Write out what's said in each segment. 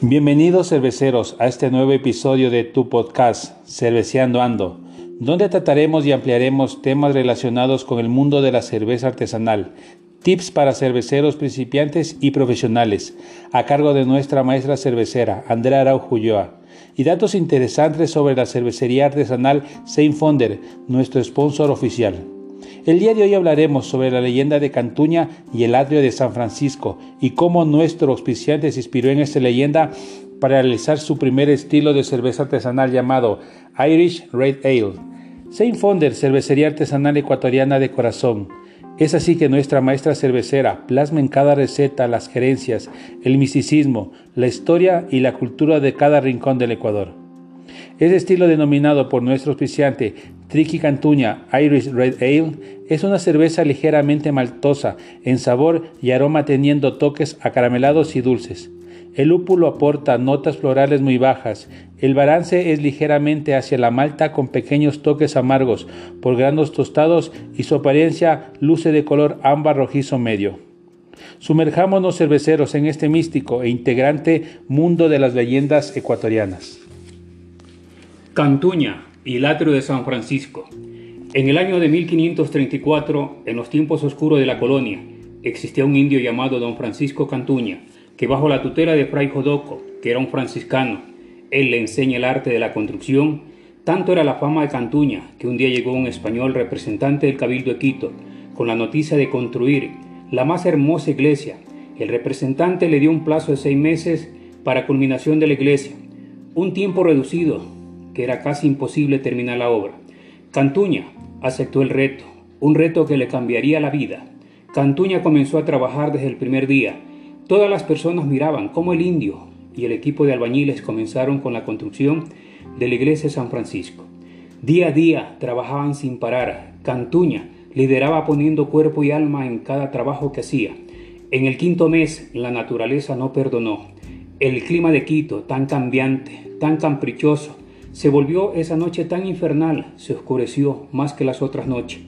Bienvenidos cerveceros a este nuevo episodio de tu podcast Cerveceando Ando, donde trataremos y ampliaremos temas relacionados con el mundo de la cerveza artesanal, tips para cerveceros principiantes y profesionales, a cargo de nuestra maestra cervecera, Andrea Araujo Ulloa, y datos interesantes sobre la cervecería artesanal Saint Fonder, nuestro sponsor oficial. El día de hoy hablaremos sobre la leyenda de Cantuña y el atrio de San Francisco y cómo nuestro auspiciante se inspiró en esta leyenda para realizar su primer estilo de cerveza artesanal llamado Irish Red Ale. Saint Fonder, cervecería artesanal ecuatoriana de corazón. Es así que nuestra maestra cervecera plasma en cada receta las gerencias, el misticismo, la historia y la cultura de cada rincón del Ecuador. Este estilo denominado por nuestro auspiciante Tricky Cantuña Irish Red Ale es una cerveza ligeramente maltosa en sabor y aroma teniendo toques acaramelados y dulces. El lúpulo aporta notas florales muy bajas. El balance es ligeramente hacia la malta con pequeños toques amargos por granos tostados y su apariencia luce de color ámbar rojizo medio. Sumerjámonos cerveceros en este místico e integrante mundo de las leyendas ecuatorianas. Cantuña y atrio de San Francisco. En el año de 1534, en los tiempos oscuros de la colonia, existía un indio llamado don Francisco Cantuña, que bajo la tutela de Fray Jodoco, que era un franciscano, él le enseña el arte de la construcción, tanto era la fama de Cantuña que un día llegó un español representante del Cabildo de Quito con la noticia de construir la más hermosa iglesia. El representante le dio un plazo de seis meses para culminación de la iglesia, un tiempo reducido era casi imposible terminar la obra. Cantuña aceptó el reto, un reto que le cambiaría la vida. Cantuña comenzó a trabajar desde el primer día. Todas las personas miraban cómo el indio y el equipo de albañiles comenzaron con la construcción de la iglesia de San Francisco. Día a día trabajaban sin parar. Cantuña lideraba poniendo cuerpo y alma en cada trabajo que hacía. En el quinto mes la naturaleza no perdonó. El clima de Quito, tan cambiante, tan caprichoso, se volvió esa noche tan infernal, se oscureció más que las otras noches.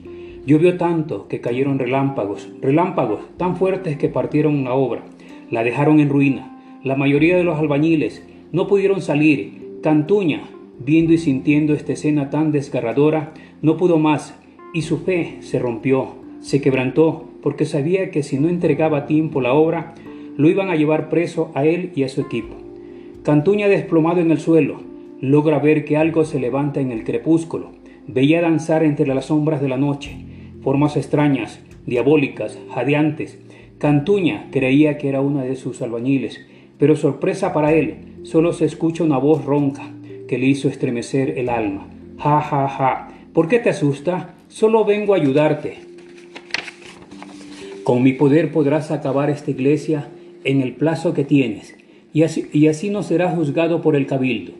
Llovió tanto que cayeron relámpagos, relámpagos tan fuertes que partieron la obra, la dejaron en ruina. La mayoría de los albañiles no pudieron salir. Cantuña, viendo y sintiendo esta escena tan desgarradora, no pudo más y su fe se rompió, se quebrantó, porque sabía que si no entregaba a tiempo la obra, lo iban a llevar preso a él y a su equipo. Cantuña desplomado en el suelo, logra ver que algo se levanta en el crepúsculo. Veía danzar entre las sombras de la noche, formas extrañas, diabólicas, jadeantes. Cantuña creía que era una de sus albañiles, pero sorpresa para él, solo se escucha una voz ronca que le hizo estremecer el alma. Ja, ja, ja. ¿Por qué te asusta? Solo vengo a ayudarte. Con mi poder podrás acabar esta iglesia en el plazo que tienes, y así, y así no serás juzgado por el cabildo.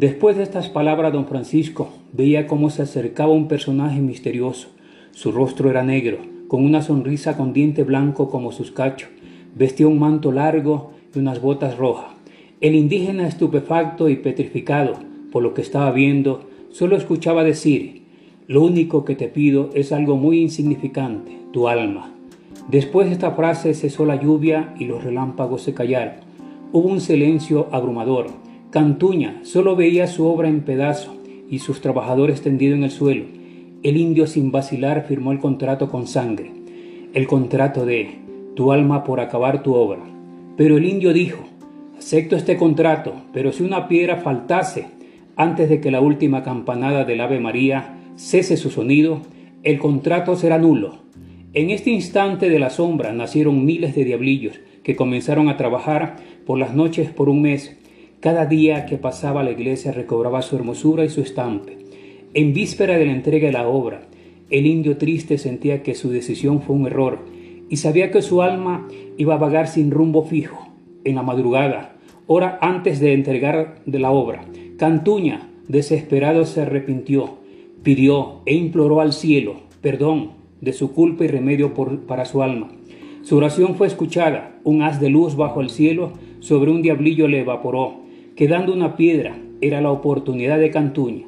Después de estas palabras, don Francisco veía cómo se acercaba un personaje misterioso. Su rostro era negro, con una sonrisa con diente blanco como sus cachos. Vestía un manto largo y unas botas rojas. El indígena, estupefacto y petrificado por lo que estaba viendo, solo escuchaba decir, lo único que te pido es algo muy insignificante, tu alma. Después de esta frase cesó la lluvia y los relámpagos se callaron. Hubo un silencio abrumador Cantuña solo veía su obra en pedazo y sus trabajadores tendidos en el suelo. El indio sin vacilar firmó el contrato con sangre, el contrato de tu alma por acabar tu obra. Pero el indio dijo, acepto este contrato, pero si una piedra faltase antes de que la última campanada del Ave María cese su sonido, el contrato será nulo. En este instante de la sombra nacieron miles de diablillos que comenzaron a trabajar por las noches por un mes cada día que pasaba la iglesia recobraba su hermosura y su estampe. En víspera de la entrega de la obra, el indio triste sentía que su decisión fue un error y sabía que su alma iba a vagar sin rumbo fijo. En la madrugada, hora antes de entregar de la obra, Cantuña, desesperado, se arrepintió, pidió e imploró al cielo perdón de su culpa y remedio para su alma. Su oración fue escuchada, un haz de luz bajo el cielo sobre un diablillo le evaporó Quedando una piedra era la oportunidad de Cantuña.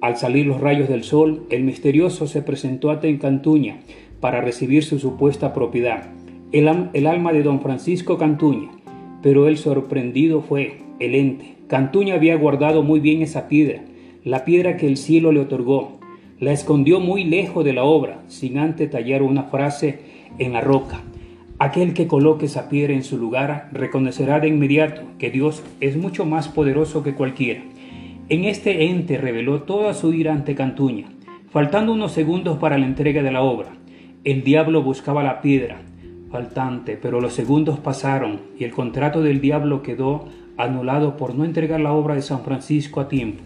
Al salir los rayos del sol, el misterioso se presentó ante Cantuña para recibir su supuesta propiedad, el, el alma de don Francisco Cantuña. Pero el sorprendido fue el ente. Cantuña había guardado muy bien esa piedra, la piedra que el cielo le otorgó. La escondió muy lejos de la obra, sin antes tallar una frase en la roca. Aquel que coloque esa piedra en su lugar reconocerá de inmediato que Dios es mucho más poderoso que cualquiera. En este ente reveló toda su ira ante Cantuña. Faltando unos segundos para la entrega de la obra, el diablo buscaba la piedra faltante, pero los segundos pasaron y el contrato del diablo quedó anulado por no entregar la obra de San Francisco a tiempo.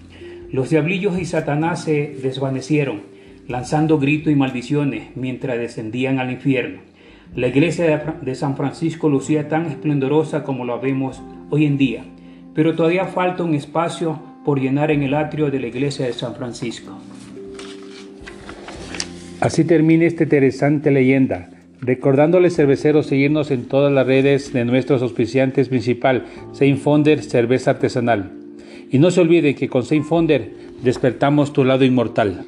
Los diablillos y Satanás se desvanecieron, lanzando gritos y maldiciones mientras descendían al infierno. La iglesia de San Francisco lucía tan esplendorosa como lo vemos hoy en día, pero todavía falta un espacio por llenar en el atrio de la iglesia de San Francisco. Así termina esta interesante leyenda, recordándoles cerveceros seguirnos en todas las redes de nuestros auspiciantes principal, Fonder Cerveza Artesanal. Y no se olviden que con Fonder despertamos tu lado inmortal.